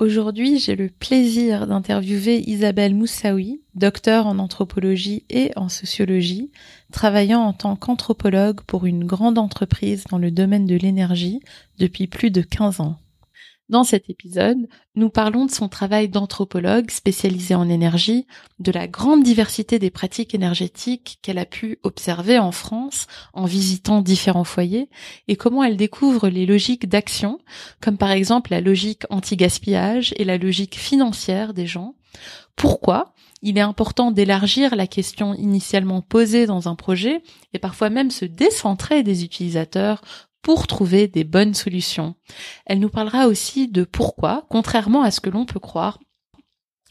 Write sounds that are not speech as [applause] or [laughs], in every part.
Aujourd'hui, j'ai le plaisir d'interviewer Isabelle Moussaoui, docteur en anthropologie et en sociologie, travaillant en tant qu'anthropologue pour une grande entreprise dans le domaine de l'énergie depuis plus de 15 ans. Dans cet épisode, nous parlons de son travail d'anthropologue spécialisé en énergie, de la grande diversité des pratiques énergétiques qu'elle a pu observer en France en visitant différents foyers et comment elle découvre les logiques d'action, comme par exemple la logique anti-gaspillage et la logique financière des gens. Pourquoi il est important d'élargir la question initialement posée dans un projet et parfois même se décentrer des utilisateurs pour trouver des bonnes solutions. Elle nous parlera aussi de pourquoi, contrairement à ce que l'on peut croire,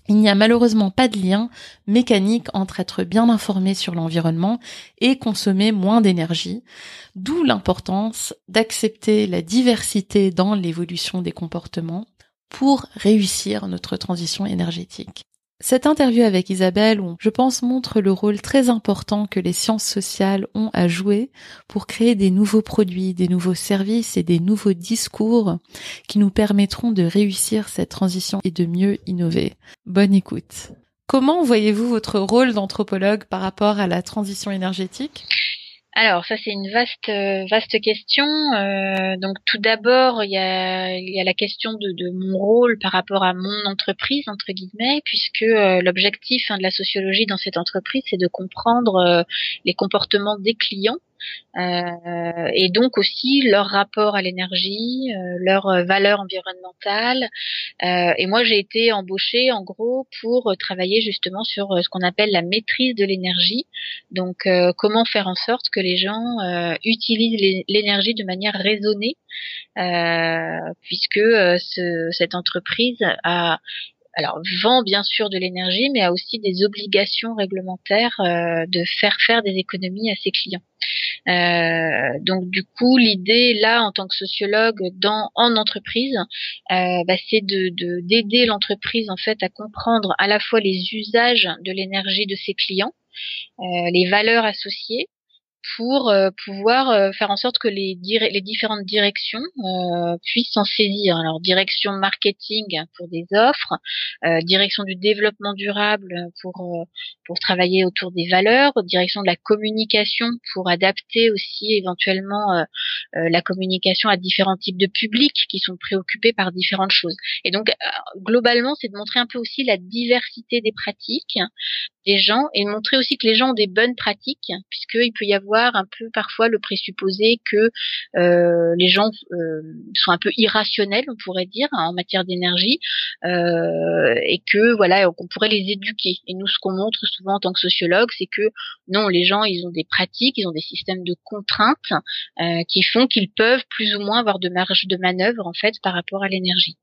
il n'y a malheureusement pas de lien mécanique entre être bien informé sur l'environnement et consommer moins d'énergie, d'où l'importance d'accepter la diversité dans l'évolution des comportements pour réussir notre transition énergétique. Cette interview avec Isabelle, je pense, montre le rôle très important que les sciences sociales ont à jouer pour créer des nouveaux produits, des nouveaux services et des nouveaux discours qui nous permettront de réussir cette transition et de mieux innover. Bonne écoute. Comment voyez-vous votre rôle d'anthropologue par rapport à la transition énergétique? Alors ça c'est une vaste vaste question. Euh, donc tout d'abord il y a, y a la question de, mon rôle par rapport à mon entreprise entre guillemets, puisque euh, l'objectif hein, de la sociologie dans cette entreprise c'est de comprendre euh, les comportements des clients euh, et donc aussi leur rapport à l'énergie, euh, leur valeur environnementale. Euh, et moi, j'ai été embauchée en gros pour travailler justement sur ce qu'on appelle la maîtrise de l'énergie. Donc, comment faire en sorte que les gens utilisent l'énergie de manière raisonnée, puisque ce, cette entreprise a alors vend bien sûr de l'énergie, mais a aussi des obligations réglementaires euh, de faire faire des économies à ses clients. Euh, donc du coup, l'idée là, en tant que sociologue dans en entreprise, euh, bah, c'est de d'aider l'entreprise en fait à comprendre à la fois les usages de l'énergie de ses clients, les valeurs associées, pour euh, pouvoir euh, faire en sorte que les, les différentes directions euh, puissent s'en saisir. Alors direction marketing pour des offres, direction du développement durable pour pour travailler autour des valeurs, direction de la communication pour adapter aussi éventuellement la communication à différents types de publics qui sont préoccupés par différentes choses. Et donc globalement, c'est de montrer un peu aussi la diversité des pratiques des gens et de montrer aussi que les gens ont des bonnes pratiques puisqu'il peut y avoir un peu parfois le présupposé que euh, les gens euh, sont un peu irrationnels, on pourrait dire, en matière d'énergie, euh, et que voilà, qu'on pourrait les éduquer. Et nous, ce qu'on montre souvent en tant que sociologue, c'est que non, les gens, ils ont des pratiques, ils ont des systèmes de contraintes qui font qu'ils peuvent plus ou moins avoir de marge de manœuvre en fait par rapport à l'énergie.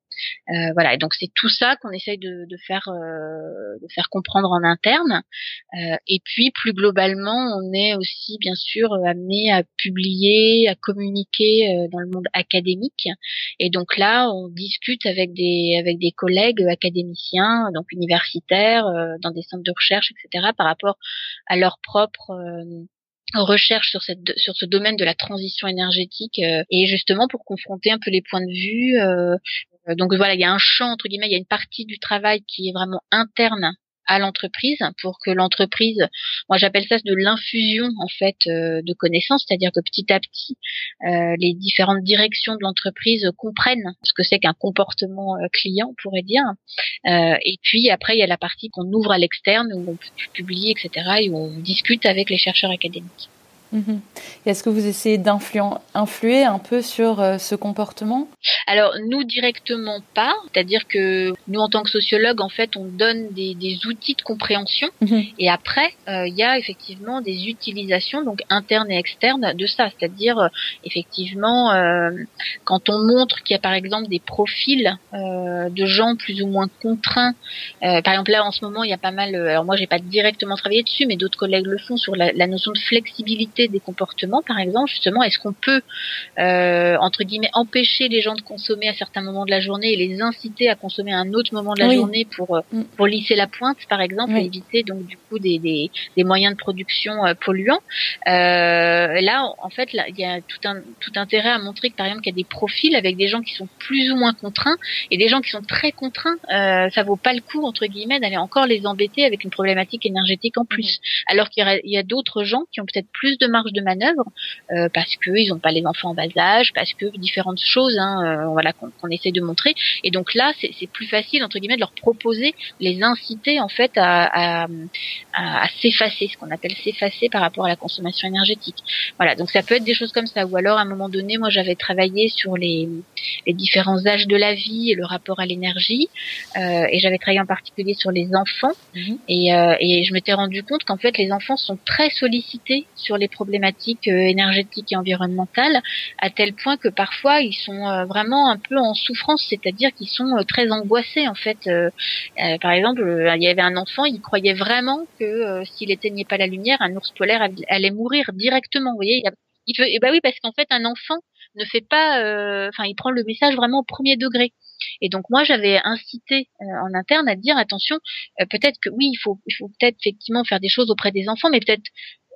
Euh, voilà, et donc c'est tout ça qu'on essaye de, de faire euh, de faire comprendre en interne. Euh, et puis plus globalement, on est aussi bien sûr amené à publier, à communiquer dans le monde académique. Et donc là, on discute avec des avec des collègues académiciens, donc universitaires, dans des centres de recherche, etc., par rapport à leur propre recherche sur cette sur ce domaine de la transition énergétique et justement pour confronter un peu les points de vue euh, donc voilà, il y a un champ entre guillemets, il y a une partie du travail qui est vraiment interne à l'entreprise pour que l'entreprise, moi j'appelle ça de l'infusion en fait euh, de connaissances, c'est-à-dire que petit à petit euh, les différentes directions de l'entreprise comprennent ce que c'est qu'un comportement client, on pourrait dire. et puis après il y a la partie qu'on ouvre à l'externe où on publie etc. et où on discute avec les chercheurs académiques. Mhm. Est-ce que vous essayez d'influer un peu sur ce comportement? Alors nous directement pas, c'est-à-dire que nous en tant que sociologues, en fait, on donne des, des outils de compréhension. Mhm. et après il y a effectivement des utilisations donc internes et externes de ça, c'est-à-dire effectivement quand on montre qu'il y a par exemple des profils de gens plus ou moins contraints, par exemple là en ce moment il y a pas mal, alors moi j'ai pas directement travaillé dessus, mais d'autres collègues le font sur la, la notion de flexibilité des comportements, par exemple, justement, est-ce qu'on peut, euh, entre guillemets, empêcher les gens de consommer à certains moments de la journée et les inciter à consommer à un autre moment de la journée pour euh, mm. pour lisser la pointe, par exemple, et éviter donc du coup des, des, des moyens de production euh, polluants? Euh, là, en fait, il y a tout un tout intérêt à montrer que par exemple, qu'il y a des profils avec des gens qui sont plus ou moins contraints et des gens qui sont très contraints. Euh, ça vaut pas le coup entre guillemets d'aller encore les embêter avec une problématique énergétique en plus, mm. alors qu'il y y a d'autres gens qui ont peut-être plus de marge de manœuvre euh, parce qu'ils n'ont pas les enfants en bas âge, parce que différentes choses, hein, euh, voilà, qu'on essaie de montrer. Et donc là, c'est plus facile entre guillemets de leur proposer, les inciter en fait à, à, à, s'effacer, ce qu'on appelle s'effacer par rapport à la consommation énergétique. Voilà, donc ça peut être des choses comme ça. Ou alors à un moment donné, moi j'avais travaillé sur les, les différents âges de la vie et le rapport à l'énergie, euh, et j'avais travaillé en particulier sur les enfants. Mhm. Et, euh, et je m'étais rendu compte qu'en fait les enfants sont très sollicités sur les problématiques euh, énergétiques et environnementales, à tel point que parfois ils sont euh, vraiment un peu en souffrance, c'est-à-dire qu'ils sont euh, très angoissés en fait. par exemple, il y avait un enfant, il croyait vraiment que s'il éteignait pas la lumière, un ours polaire allait mourir directement. Vous voyez, il eh bah oui, parce qu'en fait, un enfant ne fait pas, enfin, il prend le message vraiment au premier degré. Et donc moi j'avais incité en interne à dire attention, peut-être que oui il faut il faut peut-être effectivement faire des choses auprès des enfants, mais peut-être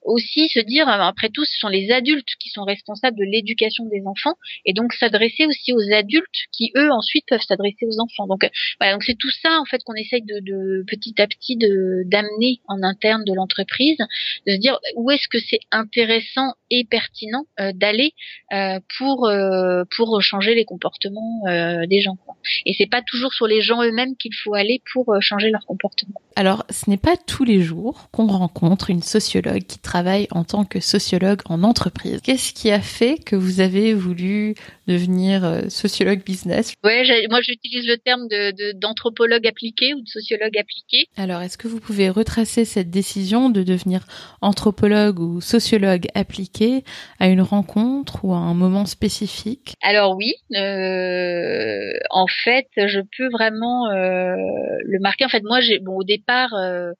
aussi se dire, euh, après tout, ce sont les adultes qui sont responsables de l'éducation des enfants, et donc s'adresser aussi aux adultes qui eux ensuite peuvent s'adresser aux enfants. Donc euh, voilà, donc c'est tout ça en fait qu'on essaye de, de, petit à petit de d'amener en interne de l'entreprise, de se dire où est-ce que c'est intéressant et pertinent euh, d'aller euh, pour euh, pour changer les comportements des gens. Quoi. Et c'est pas toujours sur les gens eux-mêmes qu'il faut aller pour changer leur comportement. Alors, ce n'est pas tous les jours qu'on rencontre une sociologue qui travaille en tant que sociologue en entreprise. Qu'est-ce qui a fait que vous avez voulu devenir euh, sociologue business? Ouais, moi j'utilise le terme de, d'anthropologue appliqué ou de sociologue appliqué. Alors, est-ce que vous pouvez retracer cette décision de devenir anthropologue ou sociologue appliqué à une rencontre ou à un moment spécifique? Alors oui, euh, en fait, je peux vraiment euh, le marquer. En fait, moi, j'ai bon au départ. Euh,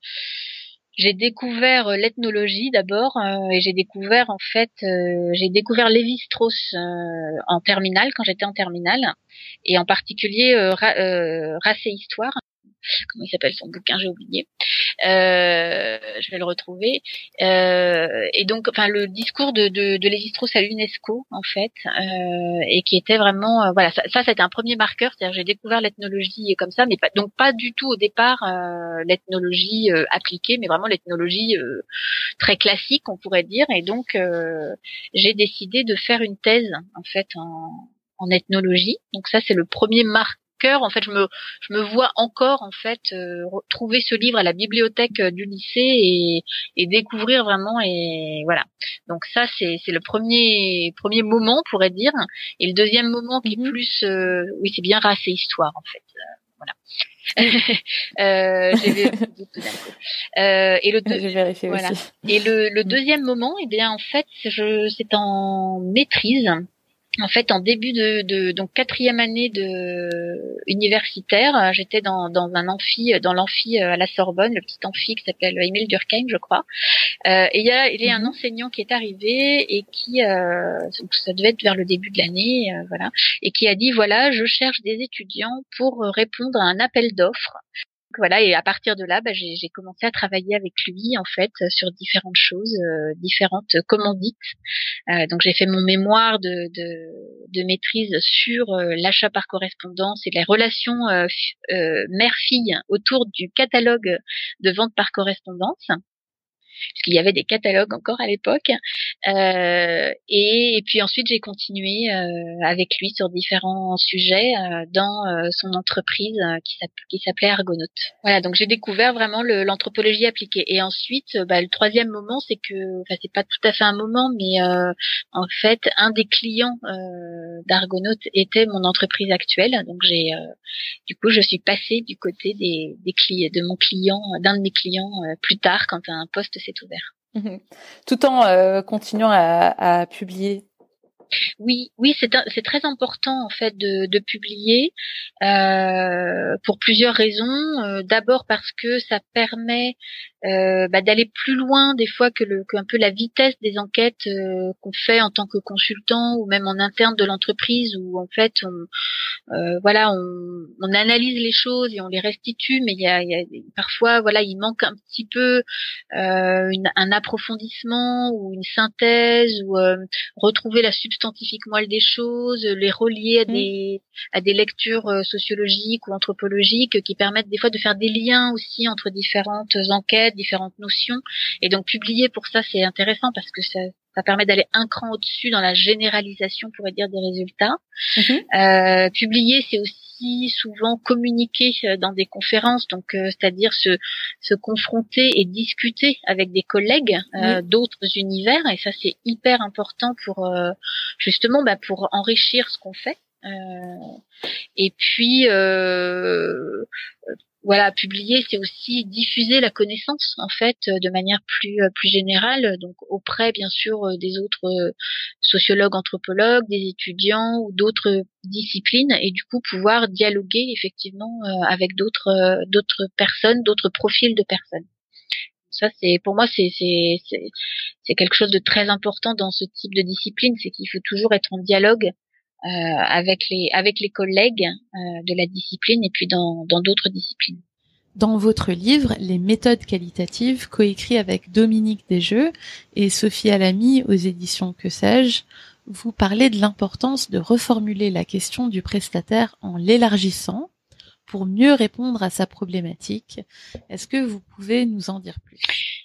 j'ai découvert euh, l'ethnologie d'abord euh, et j'ai découvert en fait euh, j'ai découvert Lévi-Strauss en terminale quand j'étais en terminale et en particulier race et histoire comment il s'appelle son bouquin, j'ai oublié. Euh, je vais le retrouver. Euh, et donc, enfin, le discours de, de, de à l'UNESCO, en fait, euh, et qui était vraiment, euh, voilà, ça, ça, c'était un premier marqueur. C'est-à-dire, j'ai découvert l'ethnologie comme ça, mais pas, donc pas du tout au départ euh, l'ethnologie appliquée, mais vraiment l'ethnologie très classique, on pourrait dire. Et donc, j'ai décidé de faire une thèse, en fait, en, en ethnologie. Donc ça, c'est le premier marqueur en fait, je me, je me vois encore en fait euh, trouver ce livre à la bibliothèque euh, du lycée et, et découvrir vraiment et voilà. Donc ça, c'est, c'est le premier premier moment, on pourrait dire. Et le deuxième moment qui est mhm. plus, euh, oui, c'est bien race et histoire en fait. voilà. [laughs] euh, euh, et le voilà. Aussi. Et le, le deuxième moment, eh bien en fait, je, c'est en maîtrise en fait, en début de, de donc quatrième année de universitaire, euh, j'étais dans, dans un amphi, dans l'amphi euh, à la Sorbonne, le petit amphi qui s'appelle Emile Durkheim, je crois. Euh, et il y a, il y a un mhm. enseignant qui est arrivé et qui, euh, ça devait être vers le début de l'année, euh, voilà, et qui a dit voilà, je cherche des étudiants pour répondre à un appel d'offres voilà, et à partir de là, bah, j'ai commencé à travailler avec lui en fait sur différentes choses, euh, différentes commandites. Euh, donc j'ai fait mon mémoire de, maîtrise sur euh, l'achat par correspondance et les relations mère-fille autour du catalogue de vente par correspondance puisqu'il y avait des catalogues encore à l'époque. Euh, et, puis ensuite, j'ai continué euh, avec lui sur différents sujets euh, dans son entreprise qui s'appelait Argonaut. Voilà, donc j'ai découvert vraiment l'anthropologie appliquée. Et ensuite, bah, le troisième moment, c'est que, enfin, c'est pas tout à fait un moment, mais en fait, un des clients d'Argonaut était mon entreprise actuelle. Donc j'ai, du coup, je suis passée du côté des, des clients, de mon client, d'un de mes clients plus tard quand un poste s'est Mhm. Tout en continuant à, à publier oui, oui, c'est très important en fait de, publier euh, pour plusieurs raisons. Euh, d'abord parce que ça permet euh, bah, d'aller plus loin des fois que qu'un peu la vitesse des enquêtes qu'on fait en tant que consultant ou même en interne de l'entreprise où en fait on voilà on, analyse les choses et on les restitue mais il y a, parfois voilà il manque un petit peu un approfondissement ou une synthèse ou retrouver la substantifique moelle des choses les relier à mmh. des à des lectures sociologiques ou anthropologiques qui permettent des fois de faire des liens aussi entre différentes enquêtes différentes notions. Et donc publier pour ça, c'est intéressant parce que ça, ça permet d'aller un cran au-dessus dans la généralisation, on pourrait dire, des résultats. Mhm. Euh, publier, c'est aussi souvent communiquer euh, dans des conférences, donc euh, c'est-à-dire se, se confronter et discuter avec des collègues d'autres univers, et ça c'est hyper important pour justement bah, pour enrichir ce qu'on fait. et puis voilà, publier, c'est aussi diffuser la connaissance en fait euh, de manière plus euh, plus générale, donc auprès bien sûr euh, des autres sociologues, anthropologues, des étudiants ou d'autres disciplines, et du coup pouvoir dialoguer effectivement avec d'autres d'autres personnes, d'autres profils de personnes. Ça, c'est pour moi, c'est c'est c'est quelque chose de très important dans ce type de discipline, c'est qu'il faut toujours être en dialogue avec les avec les collègues euh, de la discipline et puis dans dans d'autres disciplines. Dans votre livre, Les méthodes qualitatives, coécrit avec Dominique Desjeux et Sophie Alamy aux éditions Que sais-je, vous parlez de l'importance de reformuler la question du prestataire en l'élargissant pour mieux répondre à sa problématique. Est-ce que vous pouvez nous en dire plus?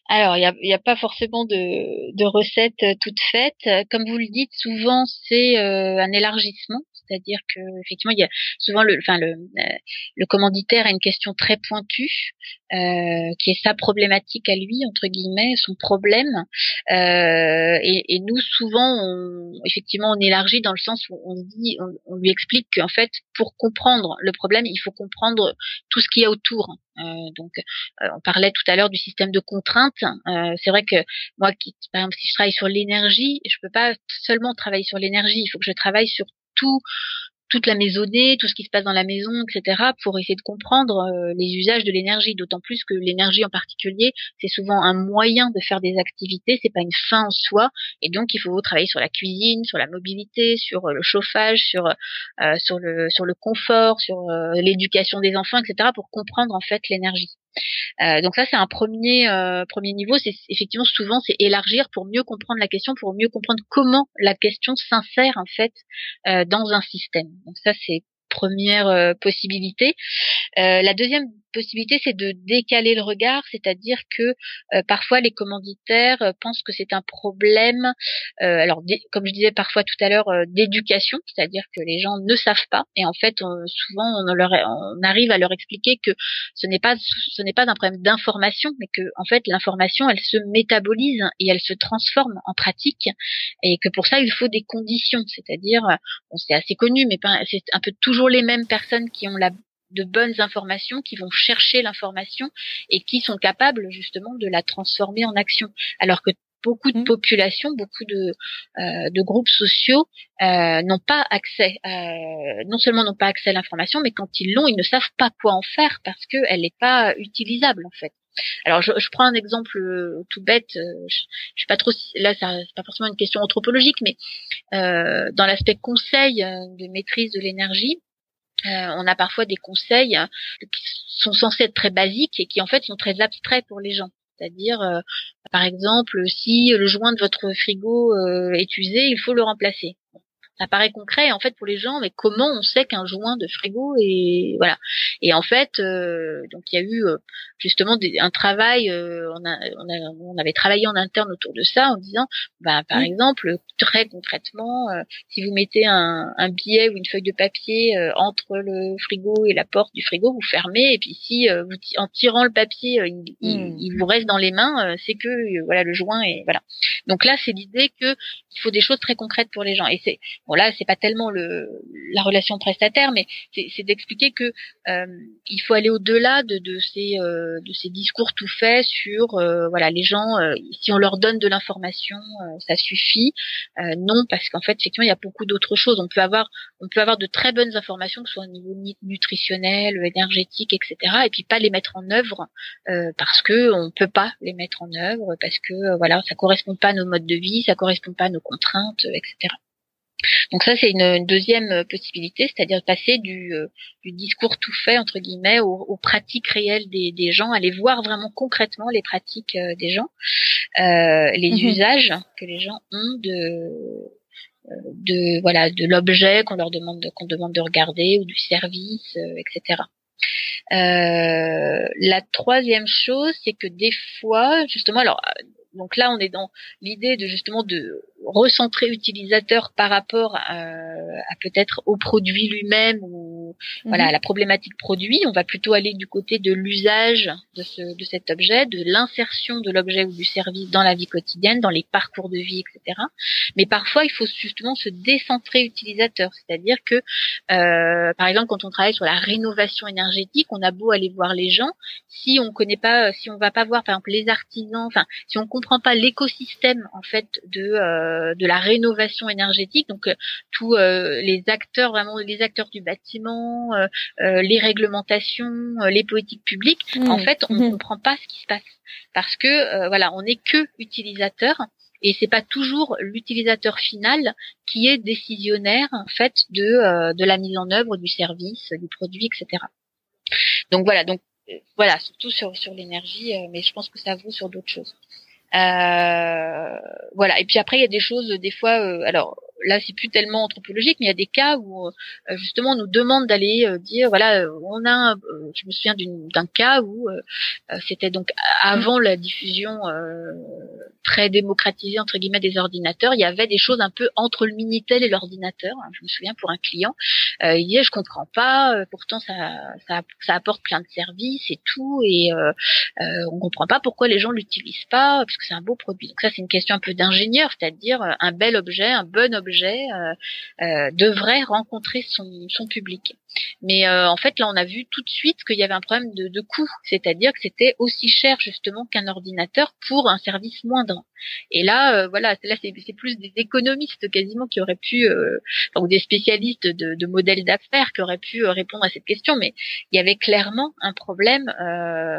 Alors, il n'y a, pas forcément de, de recettes toutes faites. Comme vous le dites, souvent c'est euh, un élargissement c'est-à-dire que effectivement il y a souvent le enfin le euh, le commanditaire a une question très pointue euh, qui est sa problématique à lui entre guillemets son problème euh, et, et, nous souvent on, effectivement on élargit dans le sens où on dit on, lui explique qu'en fait pour comprendre le problème il faut comprendre tout ce qu'il y a autour euh, donc, euh, on parlait tout à l'heure du système de contraintes. C'est vrai que moi, qui, par exemple, si je travaille sur l'énergie, je peux pas seulement travailler sur l'énergie. Il faut que je travaille sur tout toute la maisonnée, tout ce qui se passe dans la maison, etc., pour essayer de comprendre euh, les usages de l'énergie. D'autant plus que l'énergie en particulier, c'est souvent un moyen de faire des activités, c'est pas une fin en soi. Et donc, il faut travailler sur la cuisine, sur la mobilité, sur euh, le chauffage, sur euh, sur le sur le confort, sur l'éducation des enfants, etc., pour comprendre en fait l'énergie. Euh, donc ça c'est un premier euh, premier niveau. C'est effectivement souvent c'est élargir pour mieux comprendre la question, pour mieux comprendre comment la question s'insère en fait euh, dans un système. Donc ça c'est première possibilité. la deuxième possibilité, c'est de décaler le regard, c'est-à-dire que euh, parfois les commanditaires euh, pensent que c'est un problème, euh, alors comme je disais parfois tout à l'heure, d'éducation, c'est-à-dire que les gens ne savent pas, et en fait souvent on, arrive à leur expliquer que ce n'est pas ce n'est pas un problème d'information, mais que en fait l'information elle se métabolise et elle se transforme en pratique, et que pour ça il faut des conditions, c'est-à-dire bon, c'est assez connu, mais c'est un peu toujours les mêmes personnes qui ont la de bonnes informations, qui vont chercher l'information et qui sont capables justement de la transformer en action. Alors que beaucoup de mmh. populations, beaucoup de, euh, de groupes sociaux euh, n'ont pas accès, euh, non seulement n'ont pas accès à l'information, mais quand ils l'ont, ils ne savent pas quoi en faire parce qu'elle n'est pas utilisable en fait. Alors je, je, prends un exemple tout bête, je, je suis pas trop là, c'est pas forcément une question anthropologique, mais dans l'aspect conseil de maîtrise de l'énergie, euh, on a parfois des conseils qui sont censés être très basiques et qui en fait sont très abstraits pour les gens. C'est-à-dire, euh, par exemple, si le joint de votre frigo euh, est usé, il faut le remplacer ça paraît concret en fait pour les gens mais comment on sait qu'un joint de frigo est voilà. Et en fait euh, donc il y a eu euh, justement un travail euh, on, a, on, a, on, avait travaillé en interne autour de ça en disant bah par exemple très concrètement si vous mettez un, un, billet ou une feuille de papier entre le frigo et la porte du frigo vous fermez et puis si vous en tirant le papier il, hmm. il, vous reste dans les mains c'est que voilà le joint est voilà. Donc là c'est l'idée que il faut des choses très concrètes pour les gens. Et c'est bon là c'est pas tellement le la relation prestataire, mais c'est d'expliquer que euh, il faut aller au-delà de, de ces euh, de ces discours tout faits sur voilà les gens si on leur donne de l'information ça suffit. non parce qu'en fait effectivement il y a beaucoup d'autres choses. On peut avoir on peut avoir de très bonnes informations que ce soit au niveau nutritionnel, énergétique, etc. Et puis pas les mettre en œuvre parce que on peut pas les mettre en œuvre parce que voilà ça correspond pas à nos modes de vie, ça correspond pas à nos contraintes, etc. Donc ça, c'est une, deuxième euh, possibilité, c'est-à-dire passer du, euh, du, discours tout fait entre guillemets aux, pratiques réelles des, des, gens, aller voir vraiment concrètement les pratiques euh, des gens, les mhm. usages que les gens ont de de voilà de l'objet qu'on leur demande qu'on demande de regarder ou du service, etc. la troisième chose, c'est que des fois, justement, alors donc là, on est dans l'idée de justement de recentrer l'utilisateur par rapport à, peut-être au produit lui-même ou voilà mhm. la problématique produit. On va plutôt aller du côté de l'usage de, ce, de cet objet, de l'insertion de l'objet ou du service dans la vie quotidienne, dans les parcours de vie, etc. Mais parfois, il faut justement se décentrer utilisateur, c'est-à-dire que euh, par exemple quand on travaille sur la rénovation énergétique, on a beau aller voir les gens, si on connaît pas, si on va pas voir par exemple les artisans, enfin si on comprend pas l'écosystème en fait de euh, euh, de la rénovation énergétique. Donc euh, tous euh, les acteurs, vraiment les acteurs du bâtiment, les réglementations, les politiques publiques, mmh. en fait, on ne mmh. comprend pas ce qui se passe parce que voilà, on n'est que utilisateur et c'est pas toujours l'utilisateur final qui est décisionnaire en fait de de la mise en œuvre du service, du produit, etc. Donc voilà, donc voilà, surtout sur sur l'énergie, mais je pense que ça vaut sur d'autres choses. Euh, voilà. Et puis après, il y a des choses, des fois, euh, alors là c'est plus tellement anthropologique, mais il y a des cas où euh, justement on nous demande d'aller euh, dire voilà euh, on a, je me souviens d'un cas où c'était donc avant la diffusion très démocratisée entre guillemets des ordinateurs, il y avait des choses un peu entre le minitel et l'ordinateur. Hein, je me souviens pour un client, il disait je comprends pas, pourtant ça, ça, apporte plein de services et tout, et on comprend pas pourquoi les gens l'utilisent pas, parce que c'est un beau produit. Donc ça c'est une question un peu d'ingénieur, c'est-à-dire un bel objet, un bon objet euh, euh, devrait rencontrer son public. Mais euh, en fait, là, on a vu tout de suite qu'il y avait un problème de, de coût, c'est-à-dire que c'était aussi cher justement qu'un ordinateur pour un service moindre. Et là, euh, voilà, là, c'est plus des économistes quasiment qui auraient pu, euh, ou des spécialistes de, de modèles d'affaires qui auraient pu répondre à cette question. Mais il y avait clairement un problème,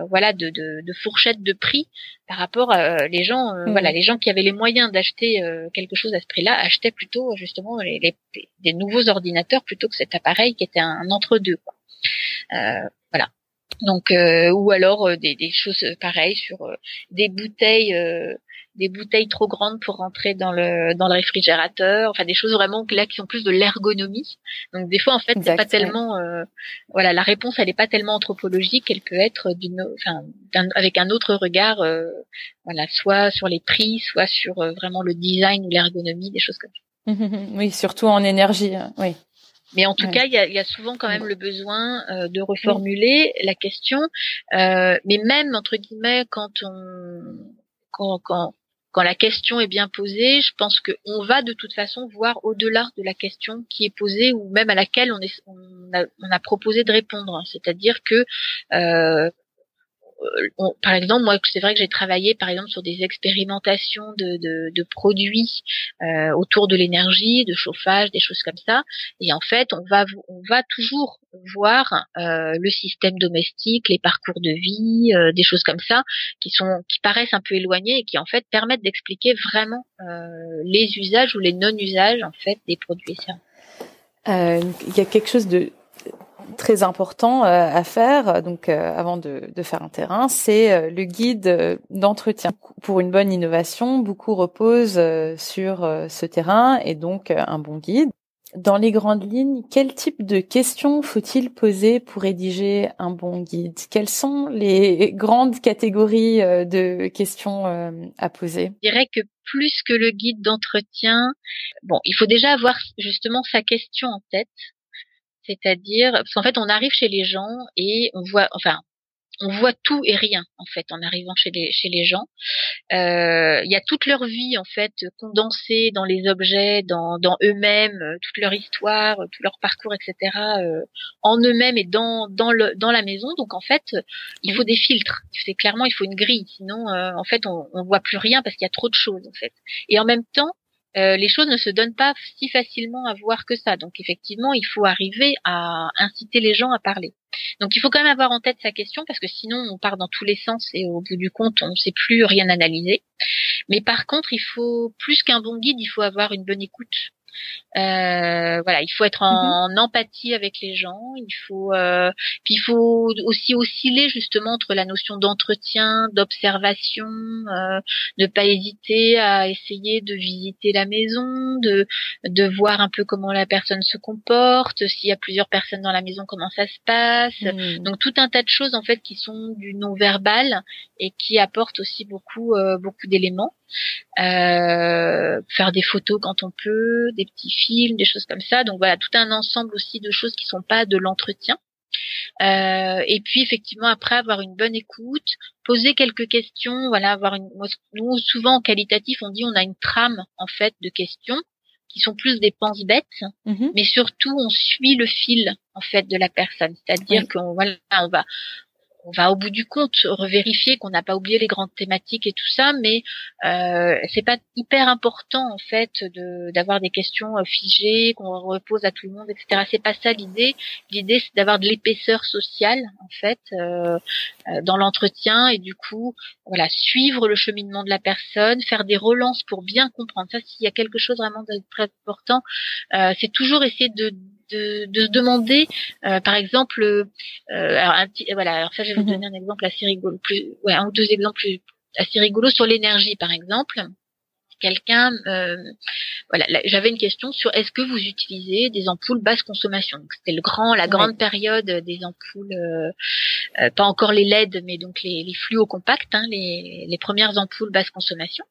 voilà, de, de, de, fourchette de prix par rapport à les gens, mmh. voilà, les gens qui avaient les moyens d'acheter quelque chose à ce prix-là achetaient plutôt justement les, les, des nouveaux ordinateurs plutôt que cet appareil qui était un entre deux. Euh, voilà. Donc euh, ou alors euh, des, choses pareilles sur des bouteilles des bouteilles trop grandes pour rentrer dans le dans le réfrigérateur, enfin des choses vraiment là qui sont plus de l'ergonomie. Donc des fois en fait c'est pas tellement voilà la réponse elle est pas tellement anthropologique, elle peut être d'une enfin avec un autre regard voilà soit sur les prix, soit sur vraiment le design ou l'ergonomie, des choses comme ça. [laughs] oui, surtout en énergie, hein. oui. Mais en tout cas, il y a, y a, souvent quand même le besoin euh, de reformuler la question. Euh, mais même entre guillemets, quand on quand, quand quand la question est bien posée, je pense qu'on va de toute façon voir au-delà de la question qui est posée ou même à laquelle on, est, on, a, on a proposé de répondre. C'est-à-dire que euh, euh, par exemple, moi, c'est vrai que j'ai travaillé, par exemple, sur des expérimentations de, produits euh, autour de l'énergie, de chauffage, des choses comme ça. Et en fait, on va, on va toujours voir euh, le système domestique, les parcours de vie, des choses comme ça, qui sont, qui paraissent un peu éloignées et qui en fait permettent d'expliquer vraiment les usages ou les non-usages en fait des produits et services. Il y a quelque chose de très important euh, à faire, donc euh, avant de, de, faire un terrain, c'est euh, le guide d'entretien. Pour une bonne innovation, beaucoup reposent sur ce terrain et donc un bon guide. Dans les grandes lignes, quel type de questions faut-il poser pour rédiger un bon guide? Quelles sont les grandes catégories de questions à poser? Je dirais que plus que le guide d'entretien, bon, il faut déjà avoir justement sa question en tête c'est-à-dire, parce qu'en fait, on arrive chez les gens et on voit, enfin, on voit tout et rien en fait en arrivant chez les chez les gens. Euh, il y a toute leur vie en fait condensée dans les objets, dans, dans eux-mêmes, euh, toute leur histoire, tout leur parcours, etc. Euh, en eux-mêmes et dans dans le dans la maison. Donc en fait, il faut des filtres. C'est clairement il faut une grille, sinon en fait on, on voit plus rien parce qu'il y a trop de choses en fait. Et en même temps, les choses ne se donnent pas si facilement à voir que ça. Donc effectivement, il faut arriver à inciter les gens à parler. Donc il faut quand même avoir en tête sa question parce que sinon on part dans tous les sens et au bout du compte on ne sait plus rien analyser. Mais par contre il faut plus qu'un bon guide, il faut avoir une bonne écoute. Euh, voilà, il faut être en, mhm. empathie avec les gens. Il faut, euh, puis il faut aussi osciller justement entre la notion d'entretien, d'observation, euh, ne pas hésiter à essayer de visiter la maison, de de voir un peu comment la personne se comporte, s'il y a plusieurs personnes dans la maison, comment ça se passe. Mhm. Donc tout un tas de choses en fait qui sont du non verbal et qui apportent aussi beaucoup beaucoup d'éléments. Euh, faire des photos quand on peut, des petits films, des choses comme ça. Donc voilà, tout un ensemble aussi de choses qui sont pas de l'entretien. Euh, et puis effectivement après avoir une bonne écoute, poser quelques questions, voilà, avoir une. Nous souvent en qualitatif on dit on a une trame en fait de questions qui sont plus des penses bêtes, mm-hmm. mais surtout on suit le fil en fait de la personne, c'est-à-dire qu'on voilà, on va on va au bout du compte revérifier qu'on n'a pas oublié les grandes thématiques et tout ça, mais euh, c'est pas hyper important en fait de d'avoir des questions euh, figées qu'on repose à tout le monde, etc. C'est pas ça l'idée. L'idée c'est d'avoir de l'épaisseur sociale en fait euh, euh, dans l'entretien et du coup voilà suivre le cheminement de la personne, faire des relances pour bien comprendre. Ça s'il y a quelque chose vraiment de très important, c'est toujours essayer de de, de demander, euh, par exemple, euh, alors un petit, voilà, alors ça je vais vous mhm. donner un exemple assez rigolo, plus, ouais, un ou deux exemples assez rigolos sur l'énergie, par exemple quelqu'un, euh, voilà, j'avais une question sur est-ce que vous utilisez des ampoules basse consommation? C'était le grand, la grande période des ampoules, euh, euh, pas encore les LED, mais donc les, les fluo compacts, hein, les, les, premières ampoules basse consommation.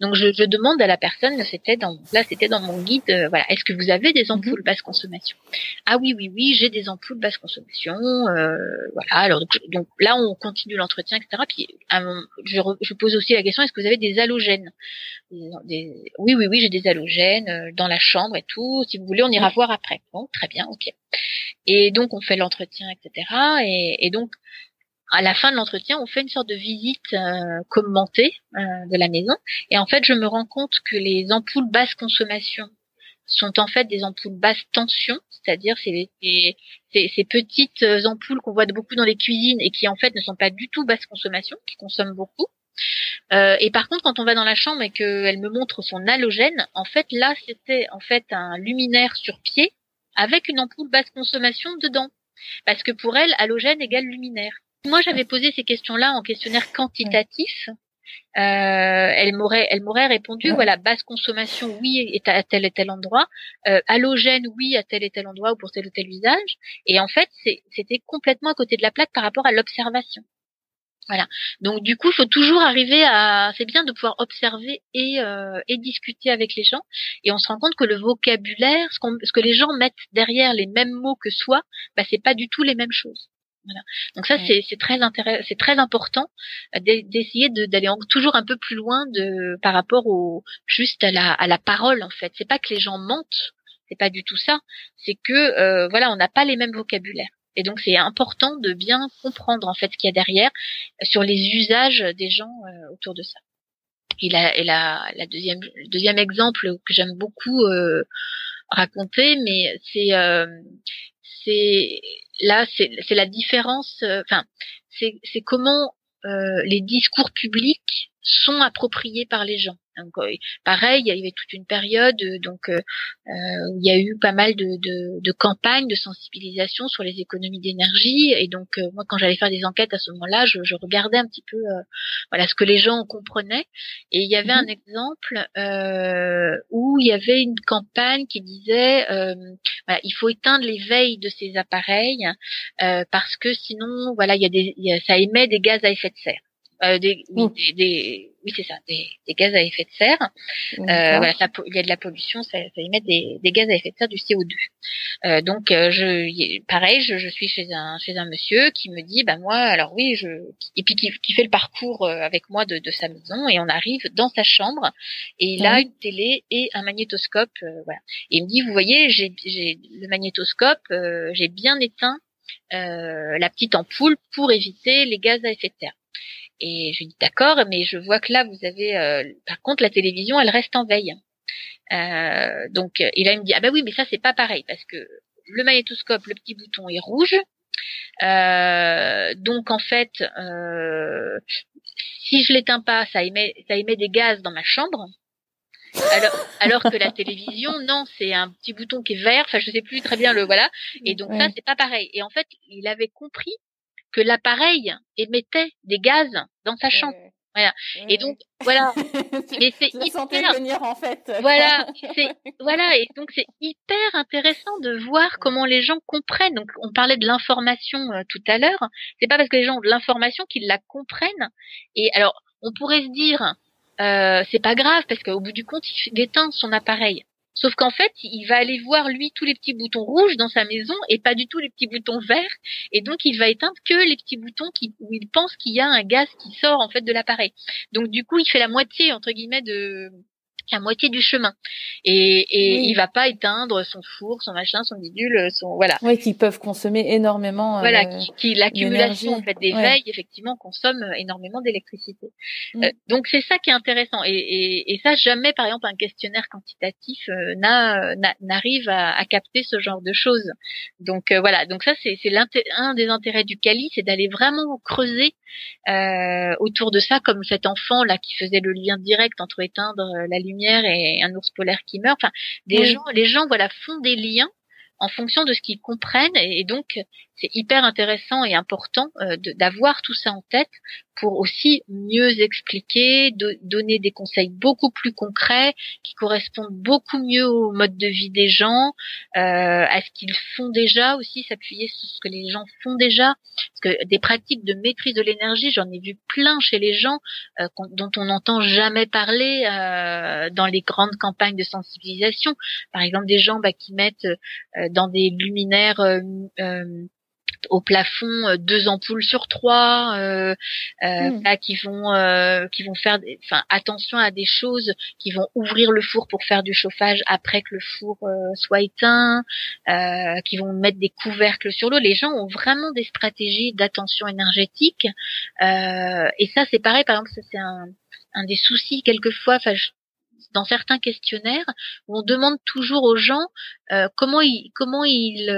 Donc je, je demande à la personne, c'était dans, là c'était dans mon guide, euh, voilà, est-ce que vous avez des ampoules mhm. basse consommation? Ah oui, oui, oui, j'ai des ampoules basse consommation. voilà, alors donc, donc, là on continue l'entretien, etc. Puis je, je pose aussi la question, est-ce que vous avez des halogènes? des, oui, oui, oui, j'ai des halogènes euh, dans la chambre et tout. Si vous voulez, on ira voir après. Bon, très bien, ok. Et donc on fait l'entretien, etc. Et, et, donc à la fin de l'entretien, on fait une sorte de visite euh, commentée euh, de la maison. Et en fait, je me rends compte que les ampoules basse consommation sont en fait des ampoules basse tension, c'est-à-dire c'est ces, ces petites ampoules qu'on voit beaucoup dans les cuisines et qui en fait ne sont pas du tout basse consommation, qui consomment beaucoup. Euh, et par contre, quand on va dans la chambre et qu'elle me montre son halogène, en fait, là, c'était en fait un luminaire sur pied avec une ampoule basse consommation dedans. Parce que pour elle, halogène égale luminaire. Moi, j'avais posé ces questions-là en questionnaire quantitatif. Euh, elle m'aurait, elle m'aurait répondu, voilà, basse consommation, oui, à tel et tel endroit, euh, halogène, oui, à tel et tel endroit ou pour tel ou tel usage. Et en fait, c'était complètement à côté de la plaque par rapport à l'observation. Voilà. Donc du coup, il faut toujours arriver à. C'est bien de pouvoir observer et euh, et discuter avec les gens. Et on se rend compte que le vocabulaire, ce, ce que les gens mettent derrière les mêmes mots que soi, bah c'est pas du tout les mêmes choses. Voilà. Donc ça, c'est c'est très intéressant, c'est très important euh, d'essayer d'aller toujours un peu plus loin de par rapport au juste à la à la parole en fait. C'est pas que les gens mentent, c'est pas du tout ça. C'est que euh, voilà, on n'a pas les mêmes vocabulaires. Et donc c'est important de bien comprendre en fait ce qu'il y a derrière sur les usages des gens euh, autour de ça. Et la, et la, la deuxième, le deuxième exemple que j'aime beaucoup euh, raconter, mais c'est euh, c'est là c'est la différence. Enfin c'est c'est comment les discours publics sont appropriés par les gens. Donc, euh, pareil, il y avait toute une période euh, donc euh, où il y a eu pas mal de, de, de, campagnes de sensibilisation sur les économies d'énergie. Et donc moi, quand j'allais faire des enquêtes à ce moment-là, je, je, regardais un petit peu voilà ce que les gens comprenaient. Et il y avait un mhm. exemple où il y avait une campagne qui disait voilà, il faut éteindre les veilles de ces appareils parce que sinon voilà il y a des ça émet des gaz à effet de serre euh, des, oui, des, oui c'est ça, des, des, gaz à effet de serre. Euh, voilà, ça, il y a de la pollution, ça, ça émet des, des, gaz à effet de serre, du CO2. Euh, donc, euh, je, pareil, je, je, suis chez un chez un monsieur qui me dit, bah moi, alors oui, je, et puis qui, qui fait le parcours euh, avec moi de, de, sa maison, et on arrive dans sa chambre, et il a une télé et un magnétoscope, voilà. Et il me dit, vous voyez, j'ai le magnétoscope, j'ai bien éteint euh, la petite ampoule pour éviter les gaz à effet de serre. Et je lui dis d'accord, mais je vois que là vous avez, euh, par contre la télévision elle reste en veille. Euh, donc et là il me dit ah bah oui mais ça c'est pas pareil parce que le magnétoscope le petit bouton est rouge. Euh, donc en fait euh, si je l'éteins pas ça émet ça émet des gaz dans ma chambre. Alors, alors que la télévision, [laughs] non, c'est un petit bouton qui est vert. Enfin, je sais plus très bien le voilà. Et donc ça, c'est pas pareil. Et en fait, il avait compris que l'appareil émettait des gaz dans sa chambre. Voilà. Et donc voilà. [laughs] Et c'est hyper. venir en fait. Voilà. [laughs] C'est voilà. Et donc c'est hyper intéressant de voir comment les gens comprennent. Donc on parlait de l'information euh, tout à l'heure. C'est pas parce que les gens ont de l'information qu'ils la comprennent. Et alors on pourrait se dire euh, c'est pas grave parce qu'au bout du compte il éteint son appareil. Sauf qu'en fait, il va aller voir lui tous les petits boutons rouges dans sa maison et pas du tout les petits boutons verts. Et donc, il va éteindre que les petits boutons qui, où il pense qu'il y a un gaz qui sort en fait de l'appareil. Donc, du coup, il fait la moitié entre guillemets de à moitié du chemin. Et, et il va pas éteindre son four, son machin, son bidule, son voilà. Oui, qui peuvent consommer énormément. Voilà, euh, qui, l'accumulation en fait des veilles effectivement consomme énormément d'électricité. Mm. Euh, donc c'est ça qui est intéressant. Et, et, et, ça jamais par exemple un questionnaire quantitatif euh, n'arrive à, à, capter ce genre de choses. Donc euh, voilà, donc ça c'est un des intérêts du Cali, c'est d'aller vraiment creuser autour de ça, comme cet enfant là qui faisait le lien direct entre éteindre la lumière et un ours polaire qui meurt. Enfin, des gens, les gens voilà font des liens en fonction de ce qu'ils comprennent et, donc c'est hyper intéressant et important euh, d'avoir tout ça en tête pour aussi mieux expliquer, de, donner des conseils beaucoup plus concrets qui correspondent beaucoup mieux au mode de vie des gens, euh, à ce qu'ils font déjà aussi, s'appuyer sur ce que les gens font déjà. Parce que des pratiques de maîtrise de l'énergie, j'en ai vu plein chez les gens euh, dont on n'entend jamais parler euh, dans les grandes campagnes de sensibilisation. Par exemple, des gens bah, qui mettent euh, dans des luminaires au plafond euh, deux ampoules sur trois, euh, euh hmm. qui vont euh, qui vont faire, enfin attention à des choses qui vont ouvrir le four pour faire du chauffage après que le four soit éteint, qui vont mettre des couvercles sur l'eau. Les gens ont vraiment des stratégies d'attention énergétique et ça c'est pareil. Par exemple, ça c'est un, un des soucis quelquefois. Enfin, dans certains questionnaires où on demande toujours aux gens euh, comment ils comment ils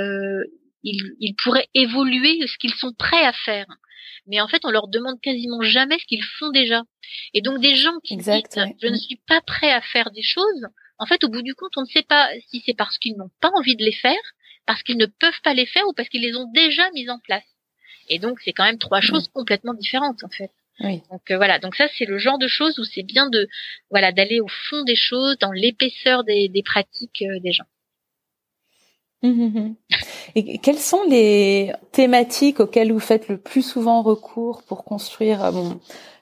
ils, ils pourraient évoluer ce qu'ils sont prêts à faire. Mais en fait, on leur demande quasiment jamais ce qu'ils font déjà. Et donc des gens qui disent je ne suis pas prêt à faire des choses, en fait, au bout du compte, on ne sait pas si c'est parce qu'ils n'ont pas envie de les faire, parce qu'ils ne peuvent pas les faire ou parce qu'ils les ont déjà mises en place. Et donc c'est quand même trois choses complètement différentes en fait. Oui. Donc euh, voilà, donc ça c'est le genre de choses où c'est bien de voilà d'aller au fond des choses, dans l'épaisseur des, des pratiques euh, des gens. Mmh. Et quelles sont les thématiques auxquelles vous faites le plus souvent recours pour construire euh,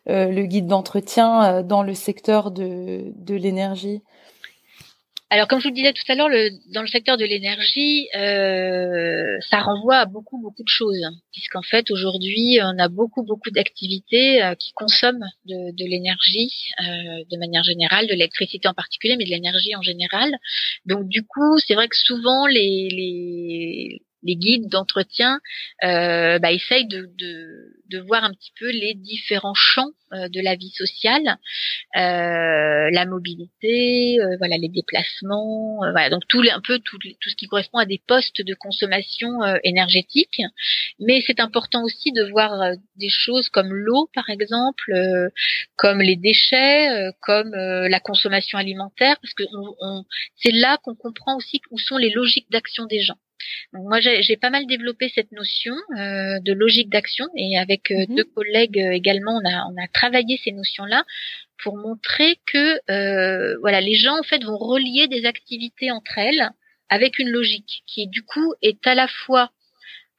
euh, le guide d'entretien euh, dans le secteur de, de l'énergie? Alors, comme je vous le disais tout à l'heure, dans le secteur de l'énergie, ça renvoie à beaucoup, beaucoup de choses, puisqu'en fait, aujourd'hui, on a beaucoup, beaucoup d'activités qui consomment de, l'énergie de manière générale, de l'électricité en particulier, mais de l'énergie en général. Donc, du coup, c'est vrai que souvent, les, les, les guides d'entretien euh, bah, essayent de, de, de, voir un petit peu les différents champs euh, de la vie sociale, euh, la mobilité, euh, voilà les déplacements, euh, voilà donc tout un peu tout, tout, ce qui correspond à des postes de consommation énergétique. Mais c'est important aussi de voir des choses comme l'eau par exemple, comme les déchets, comme la consommation alimentaire, parce que on, c'est là qu'on comprend aussi où sont les logiques d'action des gens. Donc moi, j'ai pas mal développé cette notion euh, de logique d'action et avec euh, mhm. deux collègues euh, également, on a, on a travaillé ces notions-là pour montrer que voilà, les gens en fait vont relier des activités entre elles avec une logique qui du coup est à la fois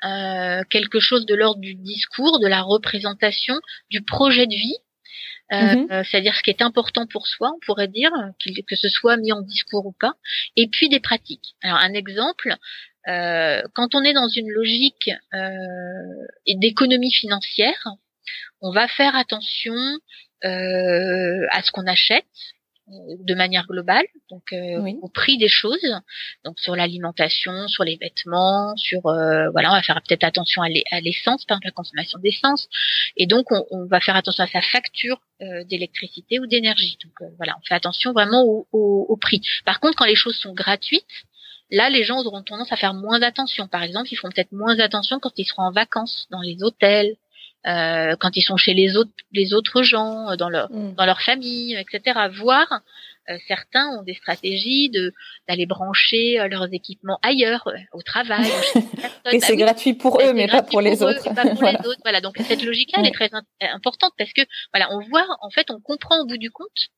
euh, quelque chose de l'ordre du discours, de la représentation, du projet de vie, euh, mhm. c'est-à-dire ce qui est important pour soi, on pourrait dire, que ce soit mis en discours ou pas, et puis des pratiques. Alors un exemple, euh, quand on est dans une logique d'économie financière, on va faire attention à ce qu'on achète, de manière globale, donc euh, au prix des choses, donc sur l'alimentation, sur les vêtements, sur euh, voilà, on va faire peut-être attention à l'essence, par exemple la consommation d'essence, et donc on, va faire attention à sa facture euh, d'électricité ou d'énergie. Donc voilà, on fait attention vraiment au, au, prix. Par contre, quand les choses sont gratuites, là les gens auront tendance à faire moins attention. Par exemple, ils feront peut-être moins attention quand ils seront en vacances dans les hôtels, euh, quand ils sont chez les autres les autres gens, euh, dans leur mm. dans leur famille, etc. Voir certains ont des stratégies de d'aller brancher leurs équipements ailleurs, au travail. et [laughs] c'est gratuit pour eux, mais pas pour, [laughs] les, autres. pas pour les autres. Voilà, donc cette [laughs] logique-là, elle est très importante parce que voilà, on voit, en fait, on comprend au bout du compte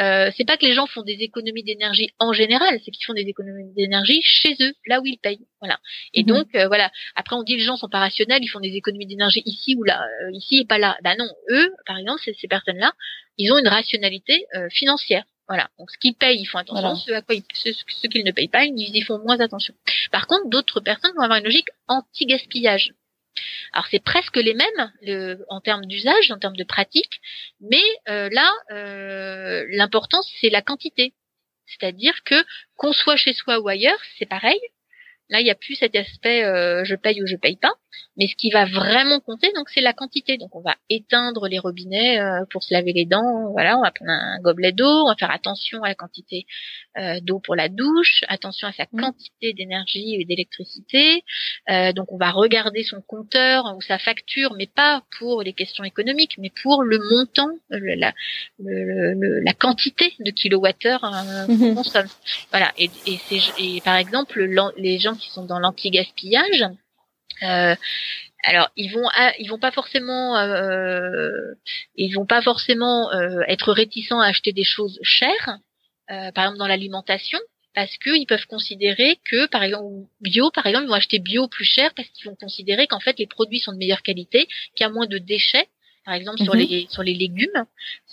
euh, c'est pas que les gens font des économies d'énergie en général, c'est qu'ils font des économies d'énergie chez eux, là où ils payent. Voilà. Et mhm. donc euh, voilà. Après on dit les gens sont pas rationnels, ils font des économies d'énergie ici ou là, euh, ici et pas là. Bah non, eux, par exemple, ces, personnes-là, ils ont une rationalité financière. Voilà. Donc ce qu'ils payent, ils font attention. Ce à quoi ils, ce, qu'ils ne payent pas, ils y font moins attention. Par contre, d'autres personnes vont avoir une logique anti-gaspillage. Alors c'est presque les mêmes le, en termes d'usage, en termes de pratique, mais euh, là euh, l'importance c'est la quantité. C'est-à-dire que qu'on soit chez soi ou ailleurs, c'est pareil. Là, il n'y a plus cet aspect euh, je paye ou je paye pas. Mais ce qui va vraiment compter, donc, c'est la quantité. Donc, on va éteindre les robinets euh, pour se laver les dents. Voilà, on va prendre un gobelet d'eau. On va faire attention à la quantité euh, d'eau pour la douche, attention à sa mmh. quantité d'énergie et d'électricité. Euh, donc, on va regarder son compteur ou sa facture, mais pas pour les questions économiques, mais pour le montant, la, la quantité de kilowattheures euh, qu'on mmh. consomme. Voilà. Et, et, et par exemple, les gens qui sont dans l'anti-gaspillage, euh, alors ils vont ils vont pas forcément euh, ils vont pas forcément euh, être réticents à acheter des choses chères, par exemple dans l'alimentation, parce qu'ils peuvent considérer que par exemple bio par exemple ils vont acheter bio plus cher parce qu'ils vont considérer qu'en fait les produits sont de meilleure qualité, qu'il y a moins de déchets par exemple sur mhm. les sur les légumes,